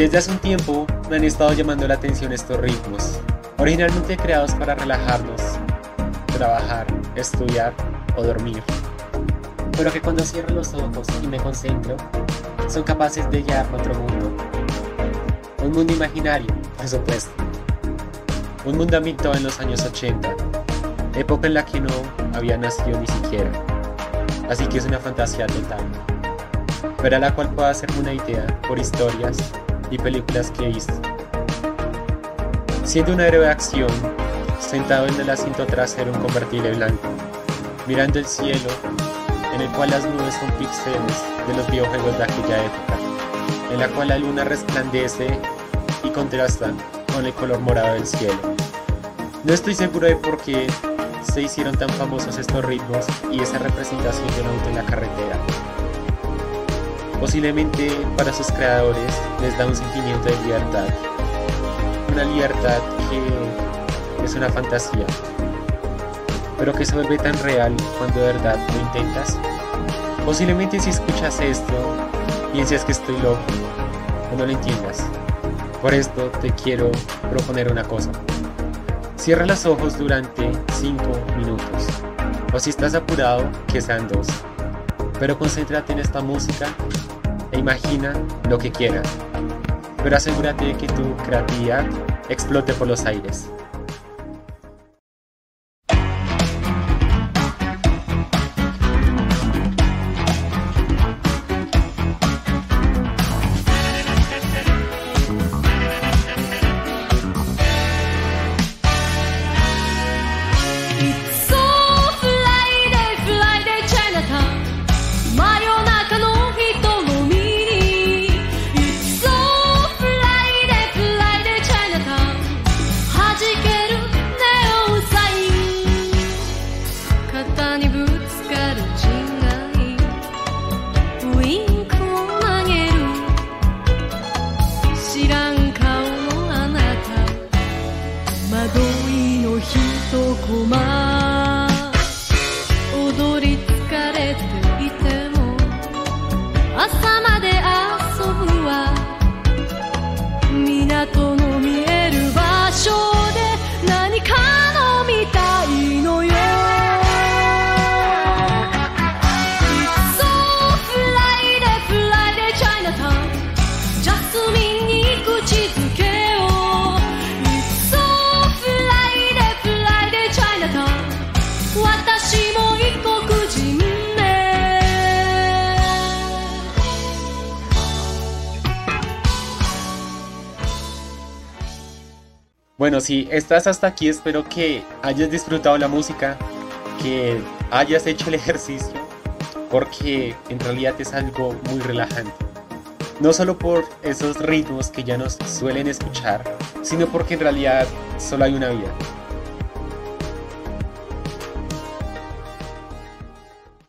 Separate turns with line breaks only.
Desde hace un tiempo me han estado llamando la atención estos ritmos, originalmente creados para relajarnos, trabajar, estudiar o dormir, pero que cuando cierro los ojos y me concentro, son capaces de llevarme a otro mundo. Un mundo imaginario, por supuesto. Un mundo ambientado en los años 80, época en la que no había nacido ni siquiera. Así que es una fantasía total, pero a la cual puedo hacerme una idea por historias y películas que he visto. Siendo un héroe de acción, sentado en el asiento trasero un convertible blanco, mirando el cielo, en el cual las nubes son píxeles de los videojuegos de aquella época, en la cual la luna resplandece y contrasta con el color morado del cielo. No estoy seguro de por qué se hicieron tan famosos estos ritmos y esa representación de auto en la carretera. Posiblemente para sus creadores les da un sentimiento de libertad. Una libertad que es una fantasía, pero que se vuelve tan real cuando de verdad lo intentas. Posiblemente si escuchas esto, pienses que estoy loco o no lo entiendas. Por esto te quiero proponer una cosa. Cierra los ojos durante 5 minutos. O si estás apurado, que sean dos. Pero concéntrate en esta música imagina lo que quieras, pero asegúrate de que tu creatividad explote por los aires.
いの一コマ。踊り疲れていても朝まで
Bueno, si estás hasta aquí, espero que hayas disfrutado la música, que hayas hecho el ejercicio, porque en realidad es algo muy relajante. No solo por esos ritmos que ya nos suelen escuchar, sino porque en realidad solo hay una vida.